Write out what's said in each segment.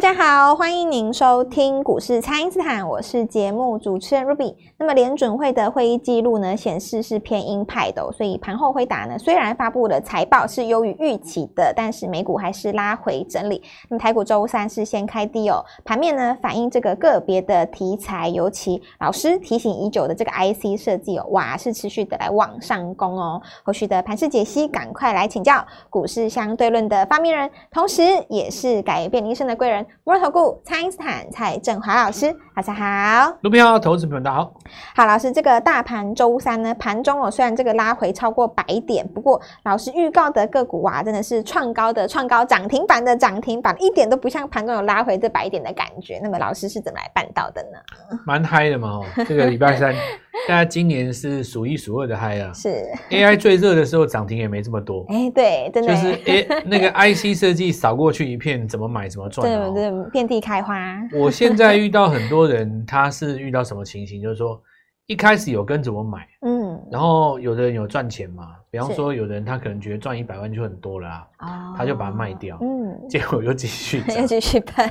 大家好，欢迎您收听股市蔡因斯坦，我是节目主持人 Ruby。那么联准会的会议记录呢，显示是偏鹰派的，所以盘后辉达呢，虽然发布了财报是优于预期的，但是美股还是拉回整理。那么台股周三是先开低哦，盘面呢反映这个个别的题材，尤其老师提醒已久的这个 IC 设计哦，哇，是持续的来往上攻哦。后续的盘势解析，赶快来请教股市相对论的发明人，同时也是改变一生的贵人。摩尔投顾蔡英斯坦蔡振华老师，大家好，卢平好，投资朋友大家好。好，老师，这个大盘周三呢，盘中哦，虽然这个拉回超过百点，不过老师预告的个股啊，真的是创高的创高，涨停板的涨停板，一点都不像盘中有拉回这百点的感觉。那么老师是怎么来办到的呢？蛮嗨的嘛，哦，这个礼拜三，大家今年是数一数二的嗨啊。是 AI 最热的时候，涨停也没这么多。哎、欸，对，真的就是哎，那个 IC 设计扫过去一片，怎么买怎么赚，哦，对对，遍地开花。我现在遇到很多人，他是遇到什么情形？就是说。一开始有跟怎么买，嗯，然后有的人有赚钱嘛，比方说有的人他可能觉得赚一百万就很多了啊，哦，他就把它卖掉，嗯，结果又继续涨，又继续喷，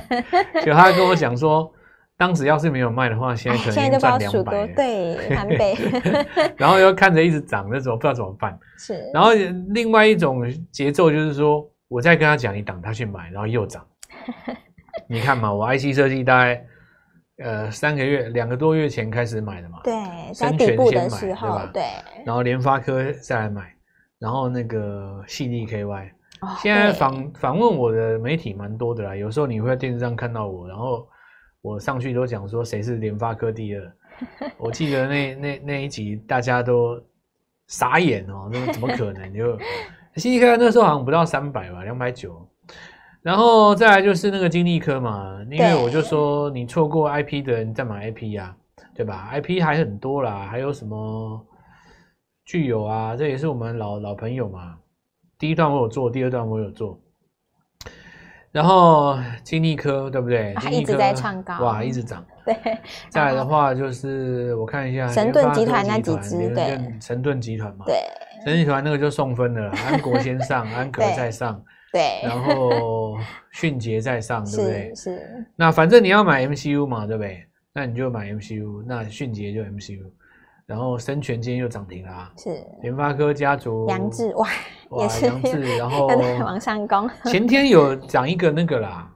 就他跟我讲说，当时要是没有卖的话，现在可能赚两百，对，翻倍，然后又看着一直涨，那怎么不知道怎么办？是，然后另外一种节奏就是说，我再跟他讲一档，他去买，然后又涨，你看嘛，我 IC 设计大概。呃，三个月、两个多月前开始买的嘛，对，在底部的时候，对吧？对。然后联发科再来买，然后那个矽力 KY，现在访访问我的媒体蛮多的啦。有时候你会在电视上看到我，然后我上去都讲说谁是联发科第二。我记得那 那那一集大家都傻眼哦，那怎么可能？就矽力 KY 那时候好像不到三百吧，两百九。然后再来就是那个金立科嘛，因为我就说你错过 IP 的人再买 IP 呀，对吧？IP 还很多啦，还有什么聚友啊，这也是我们老老朋友嘛。第一段我有做，第二段我有做。然后金立科对不对？它一直在创高，哇，一直涨。对。再来的话就是我看一下神盾集团那几只，对，神盾集团嘛，对，神盾集团那个就送分的了，安国先上，安格再上。对，然后迅捷在上，对不对？是。是那反正你要买 MCU 嘛，对不对？那你就买 MCU，那迅捷就 MCU，然后生全今天又涨停啦、啊。是。联发科家族。杨志哇，哇，杨志，然后往上攻。前天有讲一个那个啦，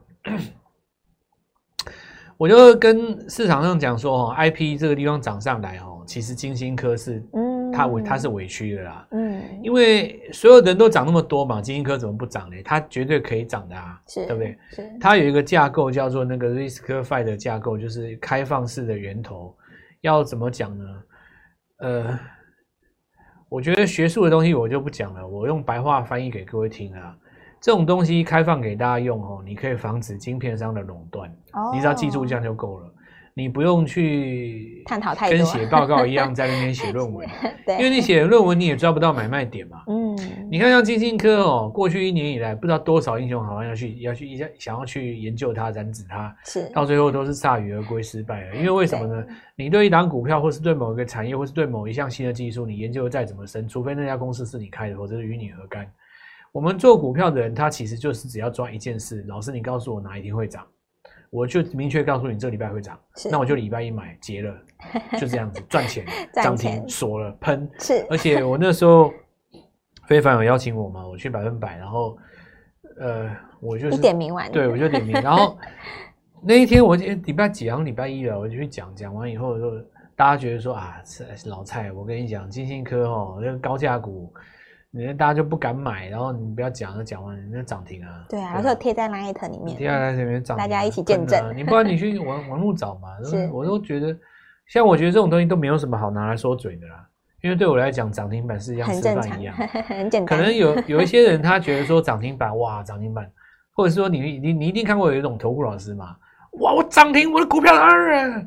我就跟市场上讲说，哦，IP 这个地方涨上来，哦，其实金星科是嗯。它委它是委屈的啦，嗯，因为所有人都涨那么多嘛，金星科怎么不涨呢？它绝对可以涨的啊，是，对不对？是，它有一个架构叫做那个 RISC-V 的架构，就是开放式的源头。要怎么讲呢？呃，我觉得学术的东西我就不讲了，我用白话翻译给各位听啊。这种东西开放给大家用哦，你可以防止晶片商的垄断，哦，你只要记住这样就够了。你不用去探讨太多，跟写报告一样在那边写论文，对，因为你写论文你也抓不到买卖点嘛。嗯，你看像晶心科哦，过去一年以来不知道多少英雄好像要去要去想要去研究它染指它，是到最后都是铩羽而归失败了。因为为什么呢？你对一档股票，或是对某一个产业，或是对某一项新的技术，你研究的再怎么深，除非那家公司是你开的，或者是与你何干？我们做股票的人，他其实就是只要抓一件事，老师你告诉我哪一天会涨。我就明确告诉你，这礼拜会涨，那我就礼拜一买结了，就这样子 赚钱，涨停锁了喷。是，而且我那时候非凡有邀请我嘛，我去百分百，然后呃，我就是点名完，对，我就点名，然后 那一天我礼拜几，好像礼拜一了，我就去讲，讲完以后就大家觉得说啊，老蔡，我跟你讲，金星科哦，那个高价股。你大家就不敢买，然后你不要讲，那讲完人家涨停啊。对啊，然后贴在 Line 里面，贴在 Line 里面涨，大家一起见证。你不然你去网网路找嘛，我都觉得，像我觉得这种东西都没有什么好拿来说嘴的啦，因为对我来讲，涨停板是一样吃饭一样，很简单。可能有有一些人他觉得说涨停板哇涨停板，或者是说你你你一定看过有一种投顾老师嘛，哇我涨停我的股票二。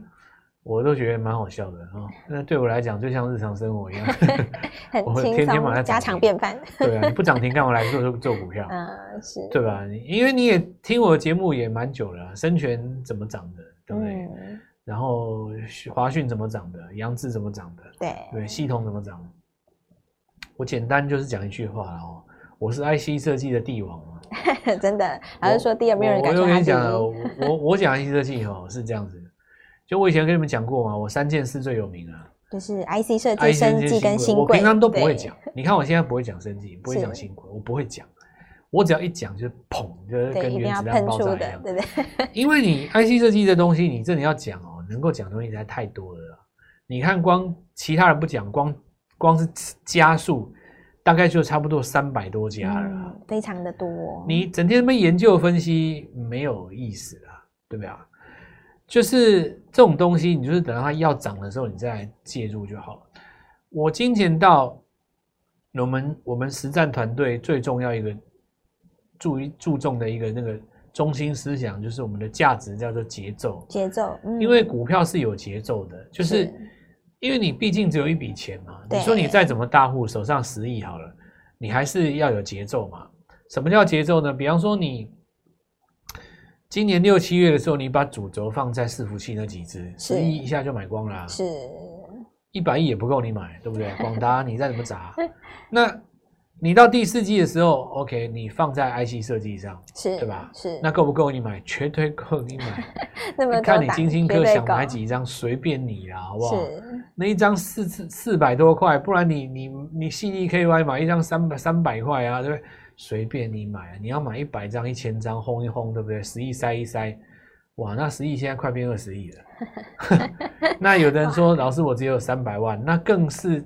我都觉得蛮好笑的啊，那对我来讲就像日常生活一样 很轻松，我天天把它家常便饭。对啊，你不涨停干嘛来做做做股票？嗯，是对吧？因为你也听我的节目也蛮久了，生全怎么涨的，对不对？嗯、然后华讯怎么涨的，杨智怎么涨的，对对，系统怎么涨？我简单就是讲一句话哦，我是 IC 设计的帝王嘛？真的，还是说第二没有人敢我？我跟你讲，我我讲 IC 设计哦是这样子，就我以前跟你们讲过嘛，我三件事最有名啊，就是 IC 设计、生技跟新贵。我平常都不会讲，你看我现在不会讲生技，不会讲新贵，我不会讲。我只要一讲就砰，就是跟原子弹爆炸一样，对不对？因为你 IC 设计的东西，你真的要讲哦，能够讲的东西实在太多了。你看，光其他人不讲，光光是加速，大概就差不多三百多家了，嗯，非常的多。你整天那么研究分析没有意思啊，对不对啊？就是这种东西，你就是等到它要涨的时候，你再来介入就好了。我今天到我们我们实战团队最重要一个。注意注重的一个那个中心思想，就是我们的价值叫做节奏。节奏，嗯，因为股票是有节奏的，就是，是因为你毕竟只有一笔钱嘛。你说你再怎么大户，手上十亿好了，你还是要有节奏嘛。什么叫节奏呢？比方说你今年六七月的时候，你把主轴放在伺服器那几只，十亿一下就买光了，是一百亿也不够你买，对不对？广达你再怎么砸，那。你到第四季的时候，OK，你放在 IC 设计上，是，对吧？是，那够不够你买？绝对够你买。那么看你金星科想买几张，随便你啦，好不好？是。那一张四四四百多块，不然你你你信义 KY 买一张三百三百块啊，对不对？随便你买啊，你要买一百张、一千张，轰一轰，对不对？十亿塞一塞，哇，那十亿现在快变二十亿了。那有的人说，老师我只有三百万，那更是。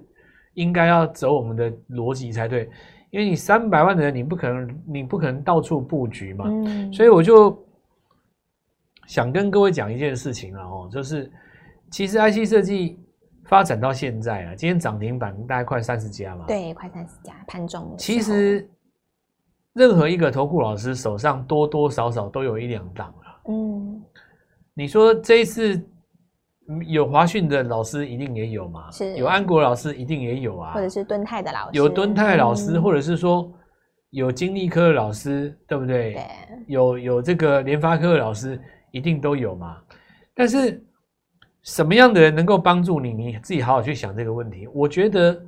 应该要走我们的逻辑才对，因为你三百万的人，你不可能，你不可能到处布局嘛。嗯。所以我就想跟各位讲一件事情了哦，就是其实 IC 设计发展到现在啊，今天涨停板大概快三十家嘛。对，快三十家，盘中。其实任何一个投顾老师手上多多少少都有一两档了。嗯。你说这一次？有华讯的老师一定也有嘛？是有安国老师一定也有啊，或者是敦泰的老师，有敦泰老师，嗯、或者是说有金利科的老师，对不对？对，有有这个联发科的老师一定都有嘛。但是什么样的人能够帮助你？你自己好好去想这个问题。我觉得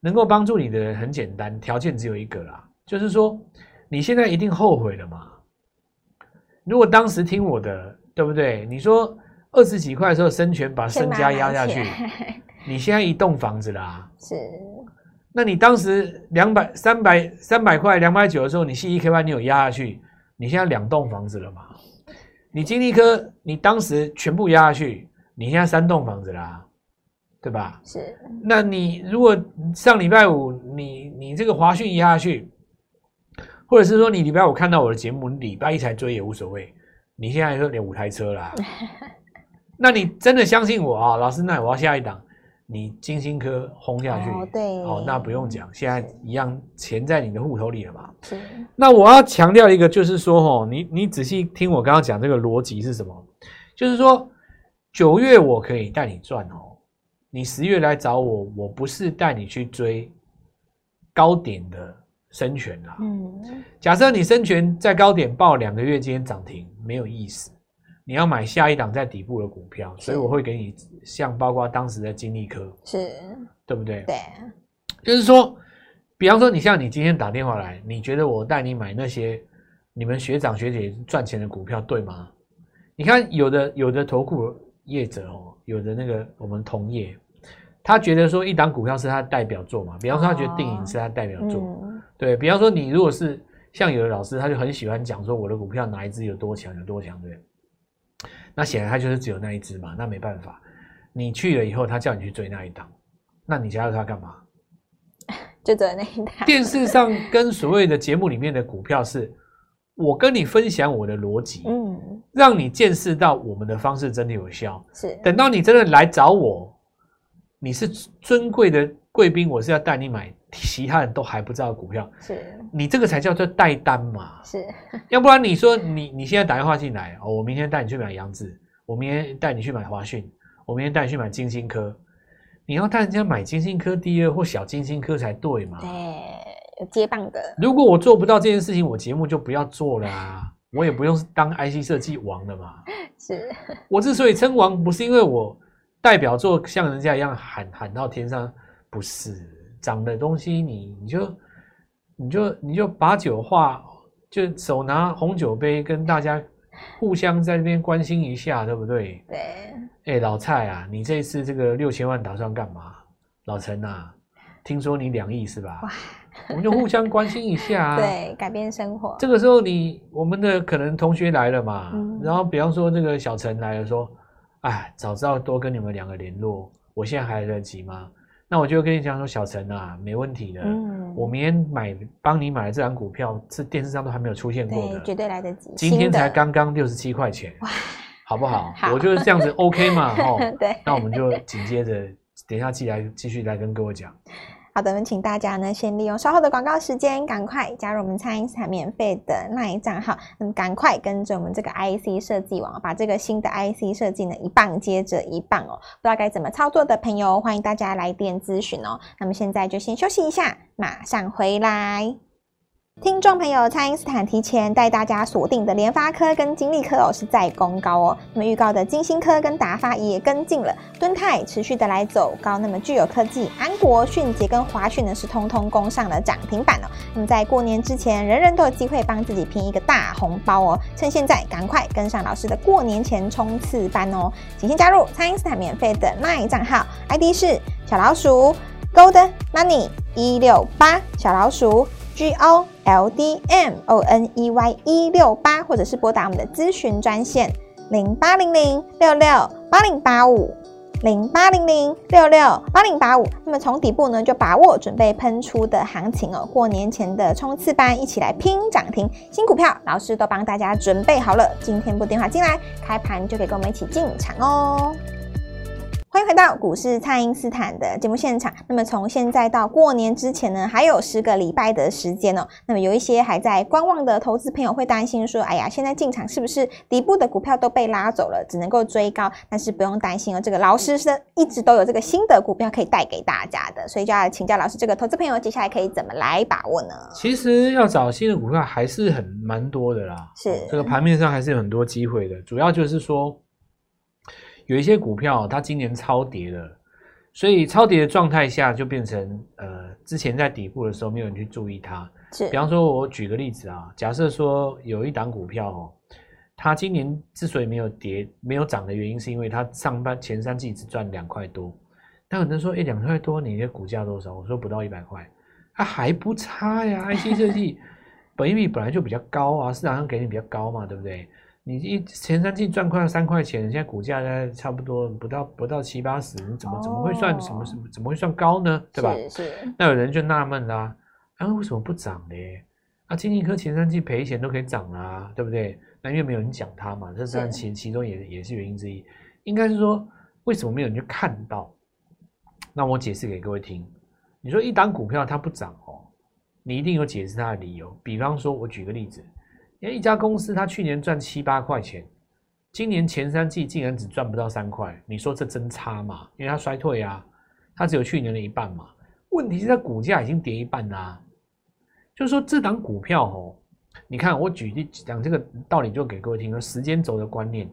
能够帮助你的人很简单，条件只有一个啦，就是说你现在一定后悔了嘛？如果当时听我的，对不对？你说。二十几块的时候，生权把身家压下去，你现在一栋房子啦。是，那你当时两百、三百、三百块、两百九的时候，你 CDKY 你有压下去，你现在两栋房子了嘛？你金立科，你当时全部压下去，你现在三栋房子啦，对吧？是。那你如果上礼拜五你你这个华讯压下去，或者是说你礼拜五看到我的节目，你礼拜一才追也无所谓，你现在说连五台车啦。那你真的相信我啊，老师？那我要下一档，你金星科轰下去，哦，对，哦，那不用讲，现在一样钱在你的户头里了嘛。是。那我要强调一个，就是说，哦，你你仔细听我刚刚讲这个逻辑是什么？就是说，九月我可以带你赚哦，你十月来找我，我不是带你去追高点的生权啦。嗯。假设你生权在高点报两个月，今天涨停，没有意思。你要买下一档在底部的股票，所以我会给你像包括当时的金利科，是，对不对？对，就是说，比方说你像你今天打电话来，你觉得我带你买那些你们学长学姐赚钱的股票，对吗？你看有的有的投顾业者哦，有的那个我们同业，他觉得说一档股票是他代表作嘛，比方说他觉得电影是他代表作，哦嗯、对，比方说你如果是像有的老师，他就很喜欢讲说我的股票哪一支有多强有多强，对。那显然他就是只有那一只嘛，那没办法。你去了以后，他叫你去追那一档，那你加入他干嘛？就追那一档。电视上跟所谓的节目里面的股票是，我跟你分享我的逻辑，嗯，让你见识到我们的方式真的有效。是，等到你真的来找我，你是尊贵的贵宾，我是要带你买。其他人都还不知道股票，是你这个才叫做带单嘛？是，要不然你说你你现在打电话进来哦，我明天带你去买杨子，我明天带你去买华讯，我明天带你去买金星科，你要带人家买金星科第二或小金星科才对嘛？对，有接棒的。如果我做不到这件事情，我节目就不要做了啊，我也不用当 IC 设计王了嘛。是，我之所以称王，不是因为我代表作像人家一样喊喊到天上，不是。涨的东西你，你你就你就你就把酒话，就手拿红酒杯跟大家互相在这边关心一下，对不对？对。哎、欸，老蔡啊，你这一次这个六千万打算干嘛？老陈啊，听说你两亿是吧？哇，我们就互相关心一下啊。对，改变生活。这个时候你我们的可能同学来了嘛，嗯、然后比方说这个小陈来了，说，哎，早知道多跟你们两个联络，我现在还来得及吗？那我就跟你讲说，小陈啊，没问题的。嗯，我明天买帮你买的这张股票，是电视上都还没有出现过的，绝对来得及。今天才刚刚六十七块钱，哇，好不好？好，我就是这样子，OK 嘛，哦。对，那我们就紧接着，等一下继来继续来跟各位讲。好的，我们请大家呢，先利用稍后的广告时间，赶快加入我们蔡因斯坦免费的那一账号，那么赶快跟着我们这个 IC 设计网，把这个新的 IC 设计呢一棒接着一棒哦，不知道该怎么操作的朋友，欢迎大家来电咨询哦。那么现在就先休息一下，马上回来。听众朋友，蔡因斯坦提前带大家锁定的联发科跟金立科哦，是在攻高哦。那么预告的晶心科跟达发也跟进了，敦泰持续的来走高。那么具有科技、安国、迅捷跟华讯呢，是通通攻上了涨停板哦。那么在过年之前，人人都有机会帮自己拼一个大红包哦。趁现在赶快跟上老师的过年前冲刺班哦，请先加入蔡因斯坦免费的 LINE 账号，ID 是小老鼠 Gold Money 一六八小老鼠。G O L D M O N E Y 一六八，或者是拨打我们的咨询专线零八零零六六八零八五零八零零六六八零八五。那么从底部呢，就把握准备喷出的行情哦，过年前的冲刺班，一起来拼涨停，新股票老师都帮大家准备好了，今天拨电话进来，开盘就可以跟我们一起进场哦。欢迎回到股市，蔡因斯坦的节目现场。那么从现在到过年之前呢，还有十个礼拜的时间哦。那么有一些还在观望的投资朋友会担心说：“哎呀，现在进场是不是底部的股票都被拉走了，只能够追高？”但是不用担心哦，这个老师是一直都有这个新的股票可以带给大家的，所以就要请教老师，这个投资朋友接下来可以怎么来把握呢？其实要找新的股票还是很蛮多的啦，是这个盘面上还是有很多机会的，主要就是说。有一些股票，它今年超跌了，所以超跌的状态下就变成呃，之前在底部的时候没有人去注意它。是，比方说，我举个例子啊，假设说有一档股票哦，它今年之所以没有跌、没有涨的原因，是因为它上半前三季只赚两块多。那有人说，哎，两块多，你的股价多少？我说不到一百块，它还不差呀。IC 设计本益比本来就比较高啊，市场上给你比较高嘛，对不对？你一前三季赚快三块钱，现在股价呢差不多不到不到七八十，你怎么怎么会算什么什么怎么会算高呢？对吧？是是。那有人就纳闷啦，啊为什么不涨呢？啊，金立科前三季赔钱都可以涨啊，对不对？那因为没有人讲它嘛，这当然其其中也也是原因之一。应该是说为什么没有人去看到？那我解释给各位听。你说一档股票它不涨哦，你一定有解释它的理由。比方说，我举个例子。因为一家公司，它去年赚七八块钱，今年前三季竟然只赚不到三块，你说这真差嘛？因为它衰退啊，它只有去年的一半嘛。问题是它股价已经跌一半啦、啊，就是说这档股票哦，你看我举例讲这个道理，就给各位听说时间轴的观念。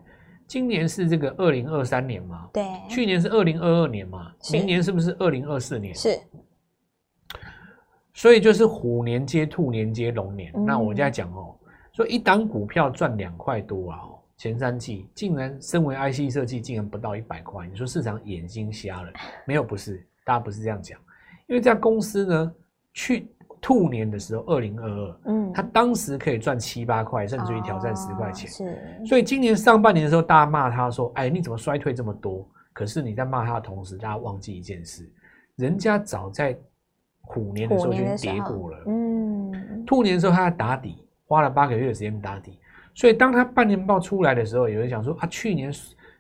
今年是这个二零二三年嘛，对，去年是二零二二年嘛，明年是不是二零二四年？是。所以就是虎年接兔年接龙年，嗯、那我现在讲哦。所以一档股票赚两块多啊！前三季竟然身为 IC 设计，竟然不到一百块。你说市场眼睛瞎了？没有，不是，大家不是这样讲。因为这家公司呢，去兔年的时候，二零二二，嗯，它当时可以赚七八块，甚至于挑战十块钱。是。所以今年上半年的时候，大家骂他说：“哎，你怎么衰退这么多？”可是你在骂他的同时，大家忘记一件事：人家早在虎年的时候就已经跌过了。嗯。兔年的时候，他在打底。花了八个月的时间打底，所以当他半年报出来的时候，有人想说啊，去年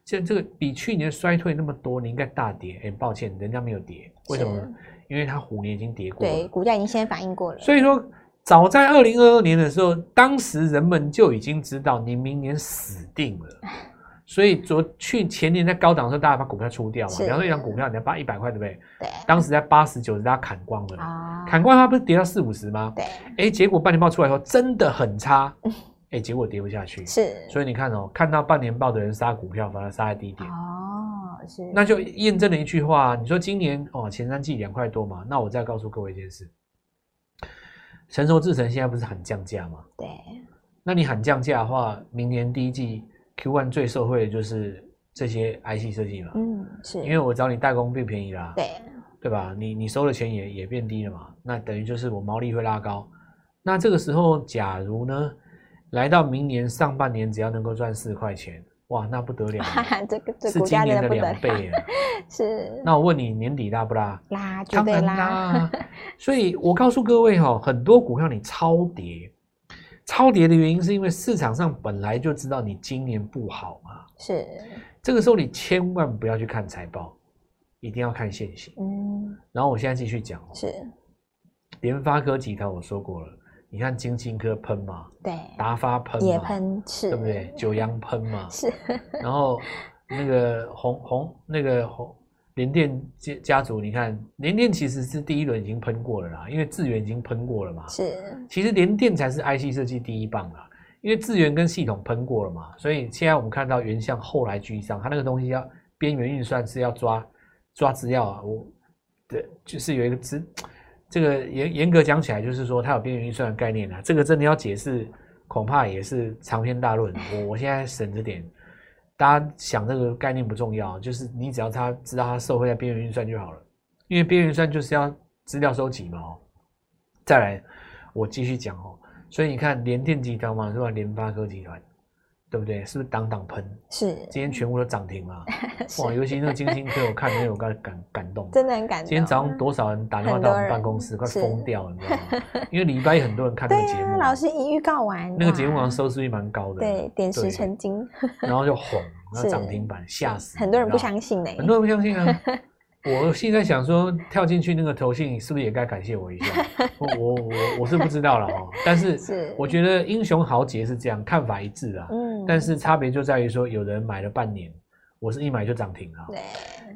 这这个比去年衰退那么多，你应该大跌。哎，抱歉，人家没有跌，为什么呢？因为他虎年已经跌过了，对，股价已经先反应过了。所以说，早在二零二二年的时候，当时人们就已经知道你明年死定了。所以昨去前年在高档的时候，大家把股票出掉嘛。比方说一张股票你要八一百块，对不对？对。当时在八十九，大家砍光了。啊。砍光它不是跌到四五十吗？对。哎，结果半年报出来以后真的很差。哎，结果跌不下去。是。所以你看哦，看到半年报的人杀股票，反而杀在低点。哦，是。那就验证了一句话：你说今年哦前三季两块多嘛？那我再告诉各位一件事：成熟制程现在不是很降价吗？对。那你喊降价的话，明年第一季 Q one 最受惠的就是这些 IC 设计嘛。嗯，是。因为我找你代工变便宜啦。对。对吧？你你收的钱也也变低了嘛？那等于就是我毛利会拉高。那这个时候，假如呢，来到明年上半年，只要能够赚四块钱，哇，那不得了！这个这是今年的两倍啊！是。那我问你，年底拉不拉？拉，绝对拉。拉。所以我告诉各位哈，很多股票你超跌，超跌的原因是因为市场上本来就知道你今年不好嘛。是。这个时候你千万不要去看财报。一定要看现行，嗯，然后我现在继续讲，是联发科集团，我说过了，你看晶心科喷嘛，对，达发喷嘛，也喷，是，对不对？九阳喷嘛，是，然后那个红红那个红联电家家族，你看联电其实是第一轮已经喷过了啦，因为智源已经喷过了嘛，是，其实联电才是 IC 设计第一棒啦，因为智源跟系统喷过了嘛，所以现在我们看到原像后来居上，它那个东西要边缘运算是要抓。抓资料啊，我对，就是有一个资，这个严严格讲起来，就是说它有边缘运算的概念啊。这个真的要解释，恐怕也是长篇大论。我我现在省着点，大家想这个概念不重要，就是你只要他知道他受会在边缘运算就好了，因为边缘运算就是要资料收集嘛。哦，再来，我继续讲哦。所以你看联电集团嘛，是吧？联发科集团。对不对？是不是挡挡喷？是，今天全部都涨停了。哇，尤其那个晶心科，我看那有个感感动，真的很感动。今天早上多少人打电话到我们办公室，快疯掉了，你知道吗？因为礼拜一很多人看那个节目，老师一预告完，那个节目好像收视率蛮高的，对，点石成金，然后就哄，然后涨停板，吓死很多人不相信呢，很多人不相信啊。我现在想说，跳进去那个投信，是不是也该感谢我一下？我我我我是不知道了哦，但是我觉得英雄豪杰是这样，看法一致啊。嗯，但是差别就在于说，有人买了半年，我是一买就涨停了。对，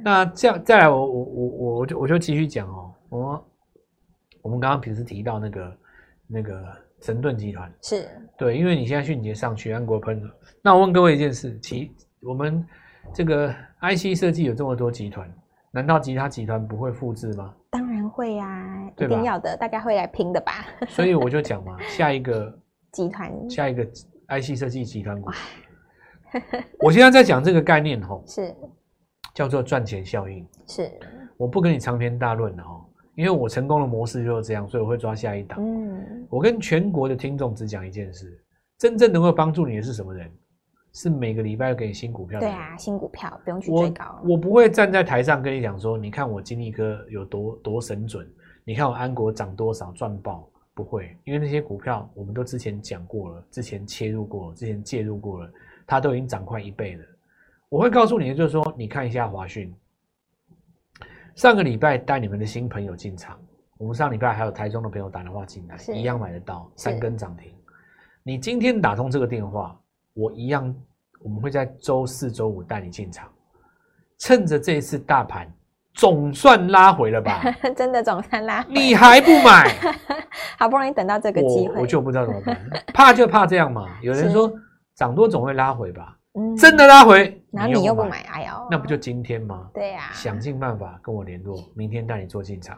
那这样再来我，我我我我我就我就继续讲哦。我我们刚刚平时提到那个那个神盾集团是对，因为你现在迅捷上去，安国喷了。那我问各位一件事，其我们这个 IC 设计有这么多集团。难道其他集团不会复制吗？当然会呀、啊，一定要的，大家会来拼的吧。所以我就讲嘛，下一个集团，下一个 IC 设计集团股。我现在在讲这个概念吼，是叫做赚钱效应。是，我不跟你长篇大论了哦，因为我成功的模式就是这样，所以我会抓下一档。嗯，我跟全国的听众只讲一件事：真正能够帮助你的是什么人？是每个礼拜要给你新股票的。对啊，新股票不用去追高。我我不会站在台上跟你讲说，你看我金立科有多多神准，你看我安国涨多少赚爆，不会，因为那些股票我们都之前讲过了，之前切入过了，之前介入过了，它都已经涨快一倍了。我会告诉你的就是说，你看一下华讯，上个礼拜带你们的新朋友进场，我们上礼拜还有台中的朋友打电话进来，一样买得到三根涨停。你今天打通这个电话，我一样。我们会在周四、周五带你进场，趁着这一次大盘总算拉回了吧？真的总算拉回，你还不买？好不容易等到这个机会我，我就不知道怎么办。怕就怕这样嘛。有人说涨多总会拉回吧？真的拉回，然后你又不买，哎呦，那不就今天吗？对呀，想尽办法跟我联络，明天带你做进场。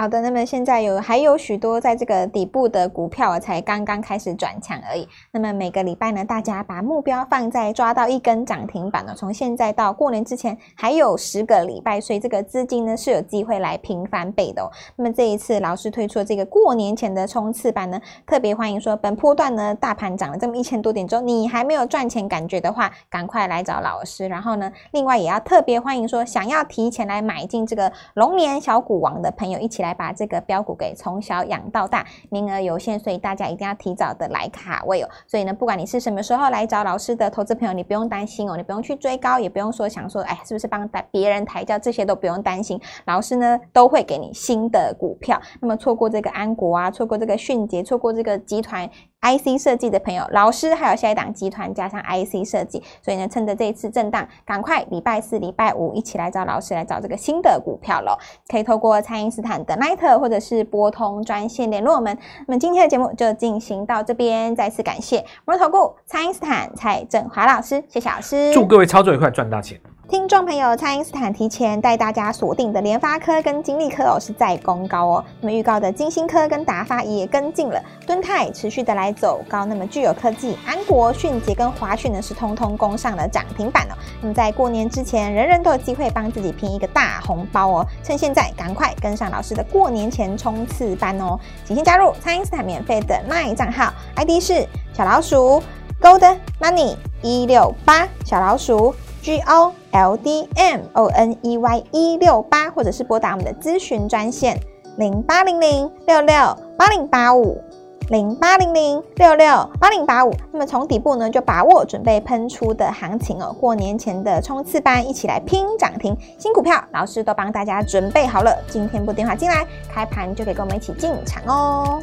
好的，那么现在有还有许多在这个底部的股票才刚刚开始转强而已。那么每个礼拜呢，大家把目标放在抓到一根涨停板呢，从现在到过年之前还有十个礼拜，所以这个资金呢是有机会来平翻倍的哦。那么这一次老师推出的这个过年前的冲刺班呢，特别欢迎说本波段呢大盘涨了这么一千多点之后，你还没有赚钱感觉的话，赶快来找老师。然后呢，另外也要特别欢迎说想要提前来买进这个龙年小股王的朋友一起来。来把这个标股给从小养到大，名额有限，所以大家一定要提早的来卡位哦。所以呢，不管你是什么时候来找老师的投资朋友，你不用担心哦，你不用去追高，也不用说想说，哎，是不是帮别人抬轿，这些都不用担心。老师呢都会给你新的股票。那么错过这个安国啊，错过这个迅捷，错过这个集团。IC 设计的朋友，老师还有下一档集团加上 IC 设计，所以呢，趁着这一次震荡，赶快礼拜四、礼拜五一起来找老师来找这个新的股票喽。可以透过蔡因斯坦的 Line 或者是拨通专线联络我们。那么今天的节目就进行到这边，再次感谢摩投顾蔡因斯坦蔡振华老师，谢谢老师，祝各位操作愉快，赚大钱。听众朋友，蔡因斯坦提前带大家锁定的联发科跟金立科哦，是在攻高哦。那么预告的晶心科跟达发也跟进了，敦泰持续的来走高。那么具有科技、安国、迅捷跟华讯呢，是通通攻上了涨停板哦。那么在过年之前，人人都有机会帮自己拼一个大红包哦。趁现在赶快跟上老师的过年前冲刺班哦！请先加入蔡因斯坦免费的 LINE 账号，ID 是小老鼠 Gold Money 一六八小老鼠。G O L D M O N E Y 一六八，或者是拨打我们的咨询专线零八零零六六八零八五零八零零六六八零八五。那么从底部呢，就把握准备喷出的行情哦，过年前的冲刺班，一起来拼涨停，新股票老师都帮大家准备好了。今天拨电话进来，开盘就可以跟我们一起进场哦。